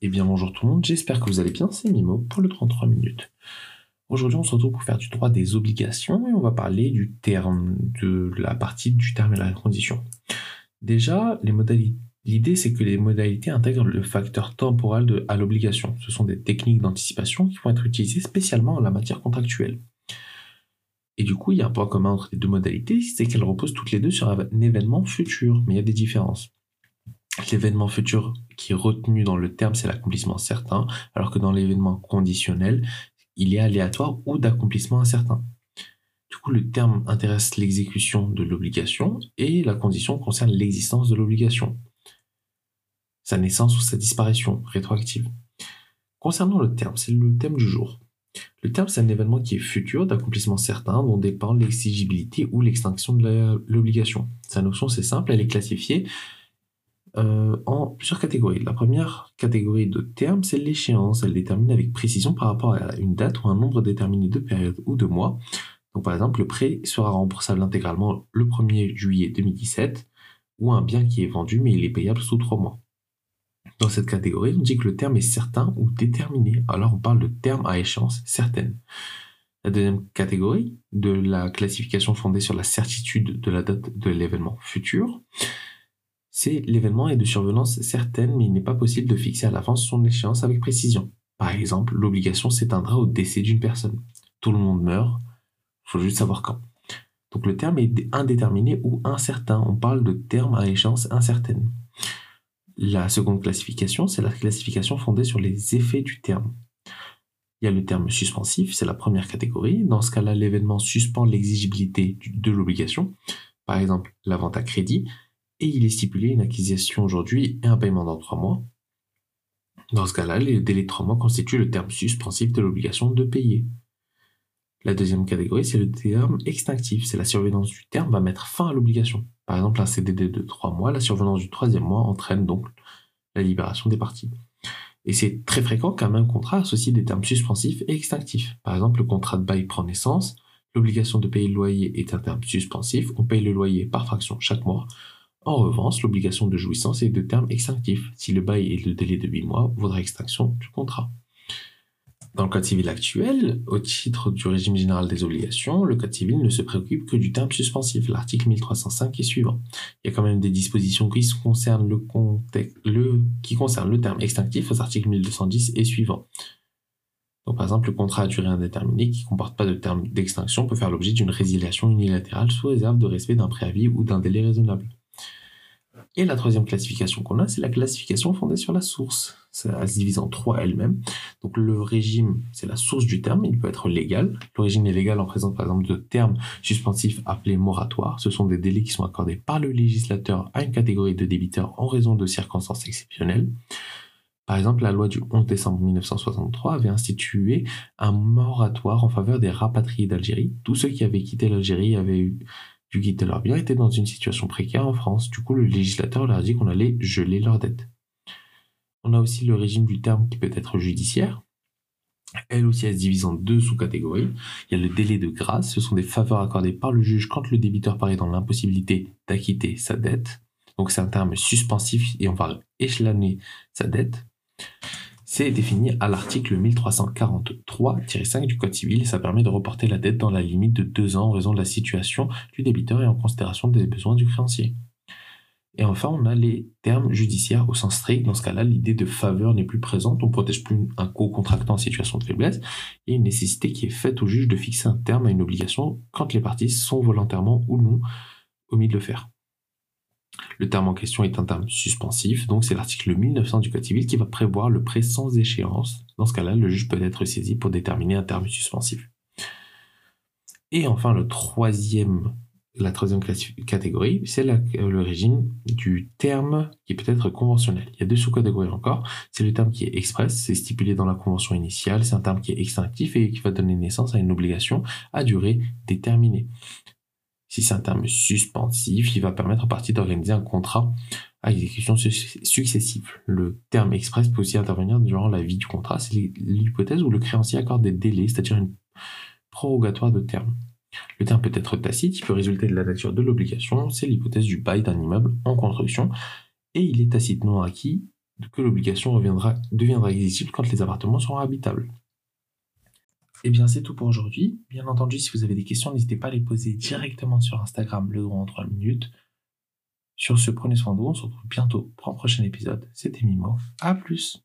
Eh bien bonjour tout le monde, j'espère que vous allez bien, c'est Mimo pour le 33 minutes. Aujourd'hui on se retrouve pour faire du droit des obligations et on va parler du terme, de la partie du terme et la condition. Déjà, les modalités. L'idée, c'est que les modalités intègrent le facteur temporal de, à l'obligation. Ce sont des techniques d'anticipation qui vont être utilisées spécialement en la matière contractuelle. Et du coup, il y a un point commun entre les deux modalités, c'est qu'elles reposent toutes les deux sur un événement futur, mais il y a des différences. L'événement futur qui est retenu dans le terme, c'est l'accomplissement certain, alors que dans l'événement conditionnel, il est aléatoire ou d'accomplissement incertain. Du coup, le terme intéresse l'exécution de l'obligation et la condition concerne l'existence de l'obligation, sa naissance ou sa disparition rétroactive. Concernant le terme, c'est le thème du jour. Le terme, c'est un événement qui est futur, d'accomplissement certain, dont dépend l'exigibilité ou l'extinction de l'obligation. Sa notion, c'est simple, elle est classifiée euh, en plusieurs catégories. La première catégorie de termes, c'est l'échéance. Elle détermine avec précision par rapport à une date ou un nombre déterminé de périodes ou de mois. Donc par exemple, le prêt sera remboursable intégralement le 1er juillet 2017 ou un bien qui est vendu mais il est payable sous trois mois. Dans cette catégorie, on dit que le terme est certain ou déterminé. Alors on parle de terme à échéance certaine. La deuxième catégorie de la classification fondée sur la certitude de la date de l'événement futur, c'est l'événement est de survenance certaine, mais il n'est pas possible de fixer à l'avance son échéance avec précision. Par exemple, l'obligation s'éteindra au décès d'une personne. Tout le monde meurt, faut juste savoir quand. Donc le terme est indéterminé ou incertain. On parle de terme à échéance incertaine. La seconde classification, c'est la classification fondée sur les effets du terme. Il y a le terme suspensif, c'est la première catégorie. Dans ce cas-là, l'événement suspend l'exigibilité de l'obligation. Par exemple, la vente à crédit et il est stipulé une acquisition aujourd'hui et un paiement dans trois mois. Dans ce cas-là, le délai de trois mois constitue le terme suspensif de l'obligation de payer. La deuxième catégorie, c'est le terme extinctif. C'est la survenance du terme va mettre fin à l'obligation. Par exemple, un CDD de trois mois, la survenance du troisième mois entraîne donc la libération des parties. Et c'est très fréquent qu'un même contrat associe des termes suspensifs et extinctifs. Par exemple, le contrat de bail prend naissance, l'obligation de payer le loyer est un terme suspensif, on paye le loyer par fraction chaque mois, en revanche, l'obligation de jouissance est de terme extinctif. Si le bail est de délai de 8 mois, vaudra extinction du contrat. Dans le Code civil actuel, au titre du régime général des obligations, le Code civil ne se préoccupe que du terme suspensif, l'article 1305 et suivant. Il y a quand même des dispositions qui concernent le, terme extinctif aux articles 1210 et suivants. Donc, par exemple, le contrat à durée indéterminée qui ne comporte pas de terme d'extinction peut faire l'objet d'une résiliation unilatérale sous réserve de respect d'un préavis ou d'un délai raisonnable. Et la troisième classification qu'on a, c'est la classification fondée sur la source. Ça se divise en trois elle-même. Donc le régime, c'est la source du terme, il peut être légal. L'origine est légale en présence par exemple de termes suspensifs appelés moratoires. Ce sont des délais qui sont accordés par le législateur à une catégorie de débiteurs en raison de circonstances exceptionnelles. Par exemple, la loi du 11 décembre 1963 avait institué un moratoire en faveur des rapatriés d'Algérie. Tous ceux qui avaient quitté l'Algérie avaient eu dû quitter leur bien étaient dans une situation précaire en France. Du coup, le législateur leur a dit qu'on allait geler leurs dettes. On a aussi le régime du terme qui peut être judiciaire. Elle aussi, elle se divise en deux sous-catégories. Il y a le délai de grâce. Ce sont des faveurs accordées par le juge quand le débiteur paraît dans l'impossibilité d'acquitter sa dette. Donc c'est un terme suspensif et on va échelonner sa dette. C'est défini à l'article 1343-5 du Code civil et ça permet de reporter la dette dans la limite de deux ans en raison de la situation du débiteur et en considération des besoins du créancier. Et enfin, on a les termes judiciaires au sens strict. Dans ce cas-là, l'idée de faveur n'est plus présente. On protège plus un co-contractant en situation de faiblesse. Et une nécessité qui est faite au juge de fixer un terme à une obligation quand les parties sont volontairement ou non omis de le faire. Le terme en question est un terme suspensif, donc c'est l'article 1900 du Code civil qui va prévoir le prêt sans échéance. Dans ce cas-là, le juge peut être saisi pour déterminer un terme suspensif. Et enfin, la troisième catégorie, c'est le régime du terme qui peut être conventionnel. Il y a deux sous-catégories encore. C'est le terme qui est express, c'est stipulé dans la convention initiale, c'est un terme qui est extinctif et qui va donner naissance à une obligation à durée déterminée. Si c'est un terme suspensif, il va permettre en partie d'organiser un contrat à exécution successive. Le terme express peut aussi intervenir durant la vie du contrat. C'est l'hypothèse où le créancier accorde des délais, c'est-à-dire une prorogatoire de terme. Le terme peut être tacite, il peut résulter de la nature de l'obligation, c'est l'hypothèse du bail d'un immeuble en construction, et il est tacitement acquis que l'obligation deviendra exigible quand les appartements seront habitables. Eh bien, c'est tout pour aujourd'hui. Bien entendu, si vous avez des questions, n'hésitez pas à les poser directement sur Instagram, le droit en 3 minutes. Sur ce, prenez soin de vous. On se retrouve bientôt pour un prochain épisode. C'était Mimo. À plus.